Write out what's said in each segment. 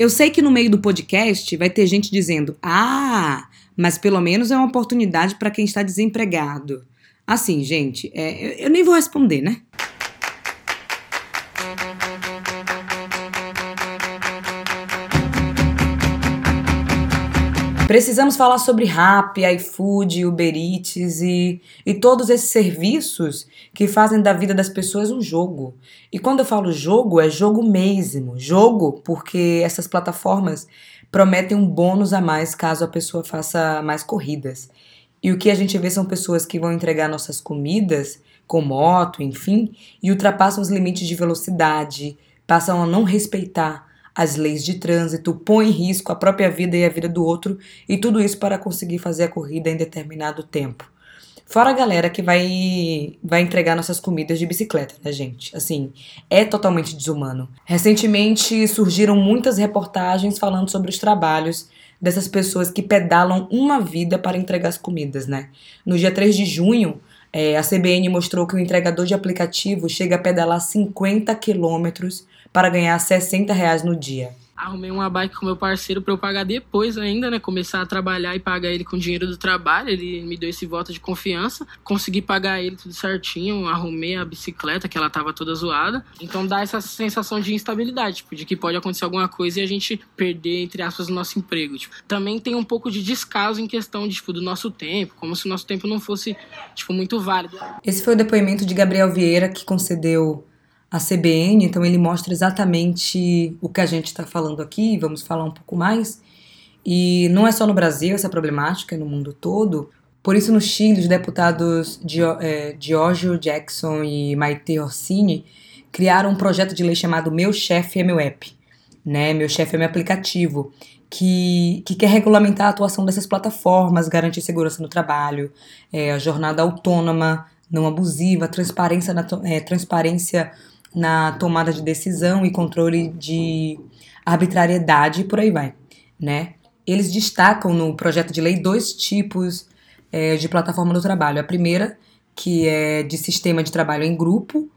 Eu sei que no meio do podcast vai ter gente dizendo: ah, mas pelo menos é uma oportunidade para quem está desempregado. Assim, gente, é, eu nem vou responder, né? Precisamos falar sobre Rap, iFood, Uber Eats e, e todos esses serviços que fazem da vida das pessoas um jogo. E quando eu falo jogo, é jogo mesmo. Jogo porque essas plataformas prometem um bônus a mais caso a pessoa faça mais corridas. E o que a gente vê são pessoas que vão entregar nossas comidas, com moto, enfim, e ultrapassam os limites de velocidade, passam a não respeitar as leis de trânsito, põe em risco a própria vida e a vida do outro, e tudo isso para conseguir fazer a corrida em determinado tempo. Fora a galera que vai vai entregar nossas comidas de bicicleta, né, gente? Assim, é totalmente desumano. Recentemente surgiram muitas reportagens falando sobre os trabalhos dessas pessoas que pedalam uma vida para entregar as comidas, né? No dia 3 de junho, é, a CBN mostrou que o entregador de aplicativo chega a pedalar 50 quilômetros para ganhar 60 reais no dia. Arrumei uma bike com meu parceiro para eu pagar depois ainda, né? Começar a trabalhar e pagar ele com o dinheiro do trabalho. Ele me deu esse voto de confiança. Consegui pagar ele tudo certinho. Arrumei a bicicleta, que ela tava toda zoada. Então dá essa sensação de instabilidade, tipo, de que pode acontecer alguma coisa e a gente perder, entre aspas, o nosso emprego. Tipo. Também tem um pouco de descaso em questão de, tipo, do nosso tempo, como se o nosso tempo não fosse, tipo, muito válido. Esse foi o depoimento de Gabriel Vieira, que concedeu a CBN, então ele mostra exatamente o que a gente está falando aqui, vamos falar um pouco mais. E não é só no Brasil essa problemática, é no mundo todo. Por isso, no Chile, os deputados é, Giorgio Jackson e Maite Orsini criaram um projeto de lei chamado Meu Chefe é Meu App, né? Meu Chefe é Meu Aplicativo, que, que quer regulamentar a atuação dessas plataformas, garantir segurança no trabalho, é, a jornada autônoma, não abusiva, transparência, na, é, transparência na tomada de decisão e controle de arbitrariedade e por aí vai, né? Eles destacam no projeto de lei dois tipos é, de plataforma do trabalho. A primeira, que é de sistema de trabalho em grupo,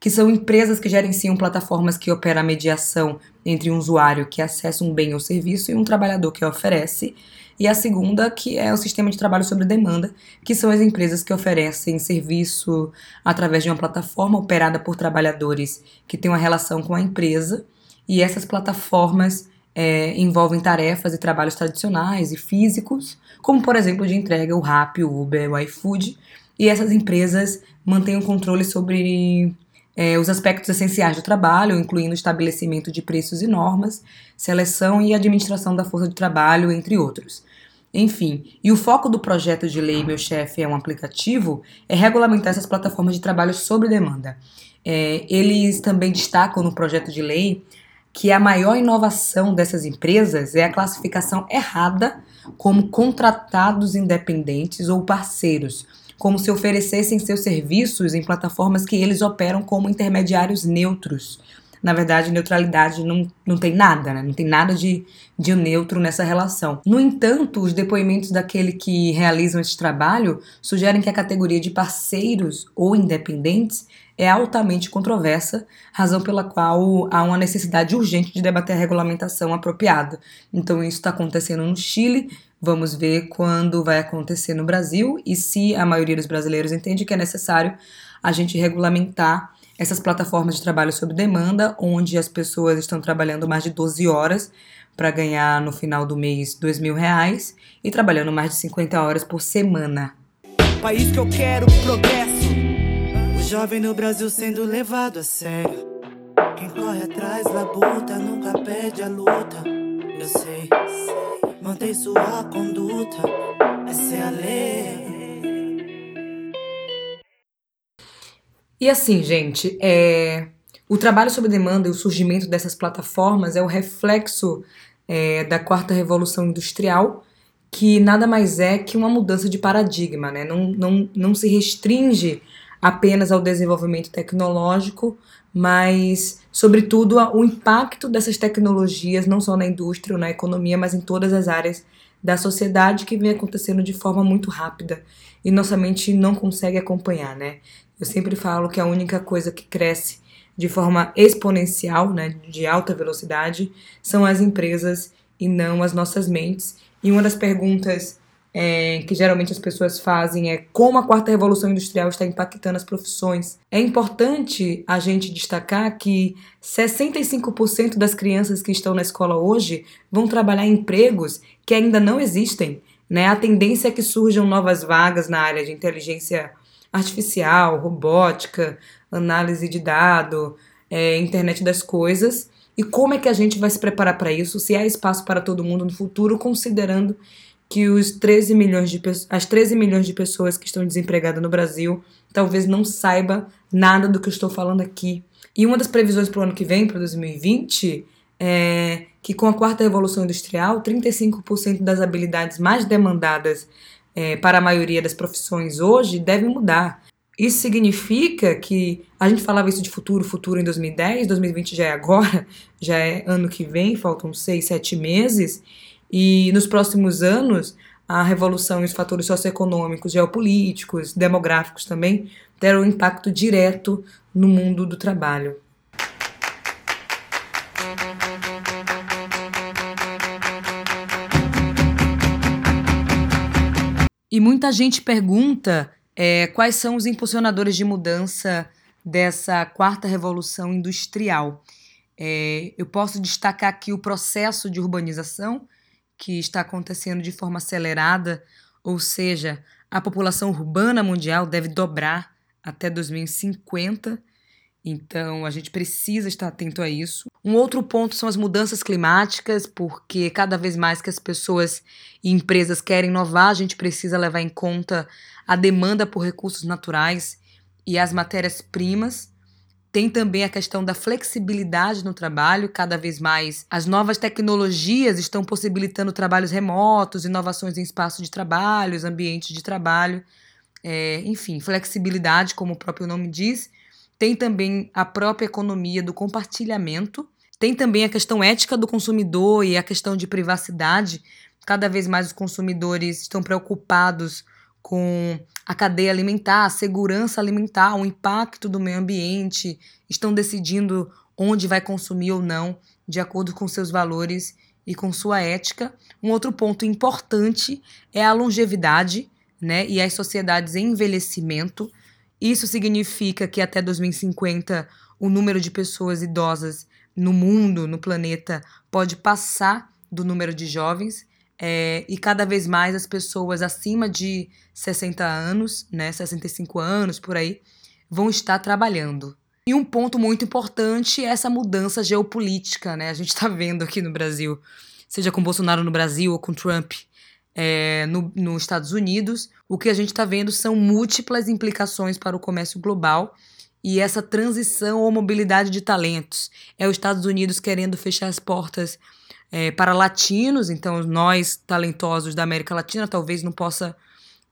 que são empresas que gerenciam plataformas que operam a mediação entre um usuário que acessa um bem ou serviço e um trabalhador que oferece e a segunda, que é o sistema de trabalho sobre demanda, que são as empresas que oferecem serviço através de uma plataforma operada por trabalhadores que têm uma relação com a empresa, e essas plataformas é, envolvem tarefas e trabalhos tradicionais e físicos, como por exemplo de entrega, o Rappi, o Uber, o iFood, e essas empresas mantêm o controle sobre é, os aspectos essenciais do trabalho, incluindo estabelecimento de preços e normas, seleção e administração da força de trabalho, entre outros. Enfim, e o foco do projeto de lei Meu Chefe é um aplicativo é regulamentar essas plataformas de trabalho sob demanda. É, eles também destacam no projeto de lei que a maior inovação dessas empresas é a classificação errada como contratados independentes ou parceiros, como se oferecessem seus serviços em plataformas que eles operam como intermediários neutros, na verdade, neutralidade não, não tem nada, né? Não tem nada de, de neutro nessa relação. No entanto, os depoimentos daquele que realizam esse trabalho sugerem que a categoria de parceiros ou independentes é altamente controversa, razão pela qual há uma necessidade urgente de debater a regulamentação apropriada. Então, isso está acontecendo no Chile, vamos ver quando vai acontecer no Brasil e se a maioria dos brasileiros entende que é necessário a gente regulamentar essas plataformas de trabalho sob demanda, onde as pessoas estão trabalhando mais de 12 horas para ganhar no final do mês dois mil reais e trabalhando mais de 50 horas por semana. País que eu quero progresso. O jovem no Brasil sendo levado a sério. Quem corre atrás labuta, nunca perde a luta. Eu sei, mantém sua conduta. Essa é a lei. E assim, gente, é... o trabalho sob demanda e o surgimento dessas plataformas é o reflexo é, da quarta revolução industrial, que nada mais é que uma mudança de paradigma, né? Não, não, não se restringe apenas ao desenvolvimento tecnológico, mas, sobretudo, o impacto dessas tecnologias, não só na indústria ou na economia, mas em todas as áreas da sociedade que vem acontecendo de forma muito rápida e nossa mente não consegue acompanhar, né? Eu sempre falo que a única coisa que cresce de forma exponencial, né, de alta velocidade, são as empresas e não as nossas mentes. E uma das perguntas é, que geralmente as pessoas fazem é como a quarta revolução industrial está impactando as profissões. É importante a gente destacar que 65% das crianças que estão na escola hoje vão trabalhar em empregos que ainda não existem. Né? A tendência é que surjam novas vagas na área de inteligência artificial, robótica, análise de dado, é, internet das coisas. E como é que a gente vai se preparar para isso, se há espaço para todo mundo no futuro, considerando que os 13 milhões de, as 13 milhões de pessoas que estão desempregadas no Brasil talvez não saiba nada do que eu estou falando aqui. E uma das previsões para o ano que vem, para 2020, é que com a quarta revolução industrial, 35% das habilidades mais demandadas é, para a maioria das profissões hoje devem mudar. Isso significa que a gente falava isso de futuro, futuro em 2010, 2020 já é agora, já é ano que vem, faltam seis, sete meses. E nos próximos anos, a revolução e os fatores socioeconômicos, geopolíticos, demográficos também terão um impacto direto no mundo do trabalho. E muita gente pergunta é, quais são os impulsionadores de mudança dessa quarta revolução industrial. É, eu posso destacar aqui o processo de urbanização, que está acontecendo de forma acelerada, ou seja, a população urbana mundial deve dobrar até 2050. Então, a gente precisa estar atento a isso. Um outro ponto são as mudanças climáticas, porque cada vez mais que as pessoas e empresas querem inovar, a gente precisa levar em conta a demanda por recursos naturais e as matérias-primas. Tem também a questão da flexibilidade no trabalho, cada vez mais as novas tecnologias estão possibilitando trabalhos remotos, inovações em espaço de trabalho, ambientes de trabalho, é, enfim, flexibilidade, como o próprio nome diz. Tem também a própria economia do compartilhamento, tem também a questão ética do consumidor e a questão de privacidade. Cada vez mais os consumidores estão preocupados com a cadeia alimentar, a segurança alimentar, o impacto do meio ambiente, estão decidindo onde vai consumir ou não, de acordo com seus valores e com sua ética. Um outro ponto importante é a longevidade, né, e as sociedades em envelhecimento. Isso significa que até 2050 o número de pessoas idosas no mundo, no planeta, pode passar do número de jovens. É, e cada vez mais as pessoas acima de 60 anos, né, 65 anos por aí, vão estar trabalhando. E um ponto muito importante é essa mudança geopolítica, né? A gente está vendo aqui no Brasil, seja com Bolsonaro no Brasil ou com Trump é, no, nos Estados Unidos, o que a gente está vendo são múltiplas implicações para o comércio global e essa transição ou mobilidade de talentos. É os Estados Unidos querendo fechar as portas é, para latinos, então nós, talentosos da América Latina, talvez não possa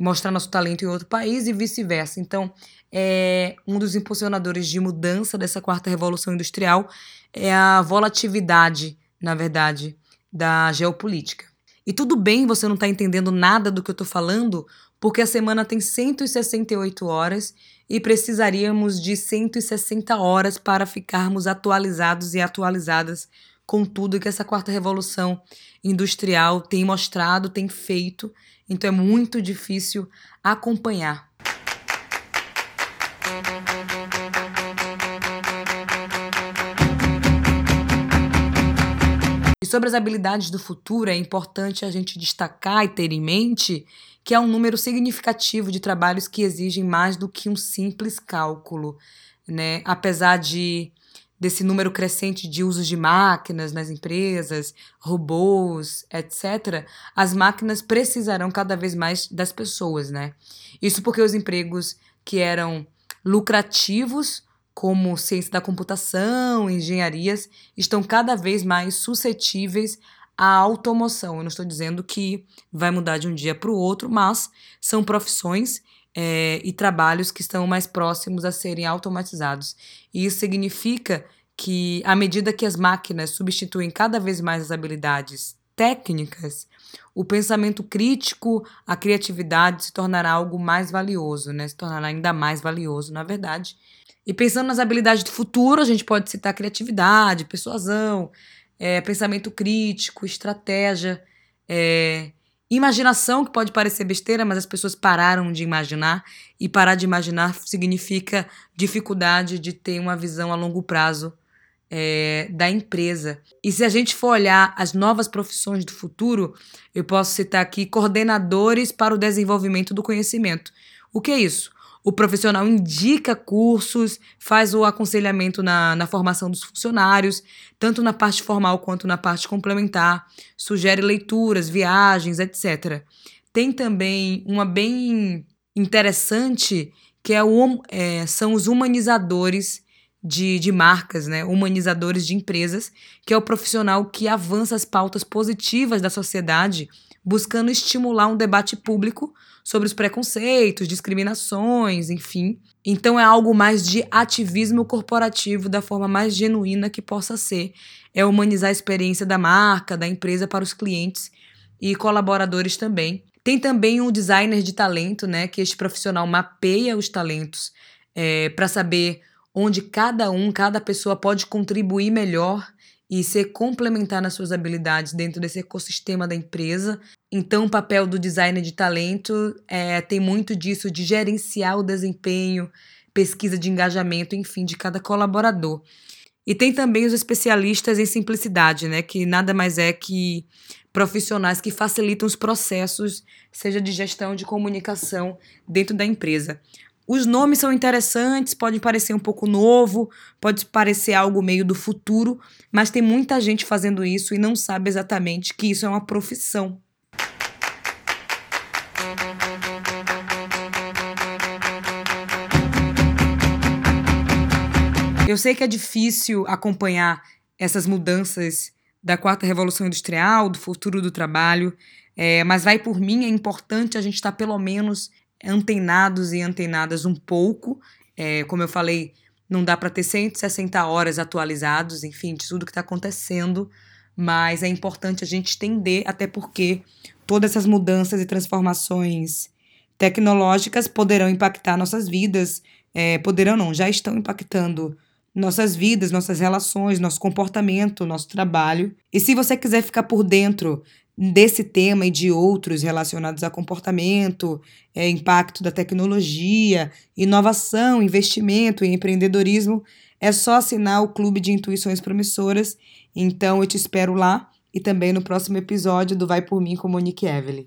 mostrar nosso talento em outro país e vice-versa. Então, é, um dos impulsionadores de mudança dessa quarta revolução industrial é a volatilidade, na verdade, da geopolítica. E tudo bem você não estar tá entendendo nada do que eu estou falando, porque a semana tem 168 horas e precisaríamos de 160 horas para ficarmos atualizados e atualizadas com tudo que essa quarta revolução industrial tem mostrado, tem feito. Então é muito difícil acompanhar. Sobre as habilidades do futuro, é importante a gente destacar e ter em mente que há um número significativo de trabalhos que exigem mais do que um simples cálculo, né? Apesar de desse número crescente de usos de máquinas nas empresas, robôs, etc., as máquinas precisarão cada vez mais das pessoas, né? Isso porque os empregos que eram lucrativos, como ciência da computação, engenharias, estão cada vez mais suscetíveis à automoção. Eu não estou dizendo que vai mudar de um dia para o outro, mas são profissões é, e trabalhos que estão mais próximos a serem automatizados. E isso significa que, à medida que as máquinas substituem cada vez mais as habilidades técnicas, o pensamento crítico, a criatividade se tornará algo mais valioso, né? se tornará ainda mais valioso, na verdade. E pensando nas habilidades do futuro, a gente pode citar criatividade, persuasão, é, pensamento crítico, estratégia, é, imaginação, que pode parecer besteira, mas as pessoas pararam de imaginar. E parar de imaginar significa dificuldade de ter uma visão a longo prazo é, da empresa. E se a gente for olhar as novas profissões do futuro, eu posso citar aqui coordenadores para o desenvolvimento do conhecimento. O que é isso? O profissional indica cursos, faz o aconselhamento na, na formação dos funcionários, tanto na parte formal quanto na parte complementar, sugere leituras, viagens, etc. Tem também uma bem interessante que é o, é, são os humanizadores de, de marcas, né? humanizadores de empresas, que é o profissional que avança as pautas positivas da sociedade, buscando estimular um debate público sobre os preconceitos, discriminações, enfim. Então é algo mais de ativismo corporativo da forma mais genuína que possa ser. É humanizar a experiência da marca, da empresa para os clientes e colaboradores também. Tem também um designer de talento, né? Que este profissional mapeia os talentos é, para saber onde cada um, cada pessoa pode contribuir melhor e ser complementar nas suas habilidades dentro desse ecossistema da empresa. Então, o papel do designer de talento é, tem muito disso de gerenciar o desempenho, pesquisa de engajamento, enfim, de cada colaborador. E tem também os especialistas em simplicidade, né, que nada mais é que profissionais que facilitam os processos, seja de gestão, de comunicação dentro da empresa. Os nomes são interessantes, pode parecer um pouco novo, pode parecer algo meio do futuro, mas tem muita gente fazendo isso e não sabe exatamente que isso é uma profissão. Eu sei que é difícil acompanhar essas mudanças da quarta revolução industrial, do futuro do trabalho, é, mas vai por mim, é importante a gente estar pelo menos antenados e antenadas um pouco. É, como eu falei, não dá para ter 160 horas atualizados, enfim, de tudo que está acontecendo, mas é importante a gente entender, até porque todas essas mudanças e transformações tecnológicas poderão impactar nossas vidas, é, poderão não, já estão impactando nossas vidas, nossas relações, nosso comportamento, nosso trabalho. E se você quiser ficar por dentro desse tema e de outros relacionados a comportamento, é, impacto da tecnologia, inovação, investimento e empreendedorismo, é só assinar o Clube de Intuições Promissoras. Então eu te espero lá e também no próximo episódio do Vai Por Mim com Monique Evelyn.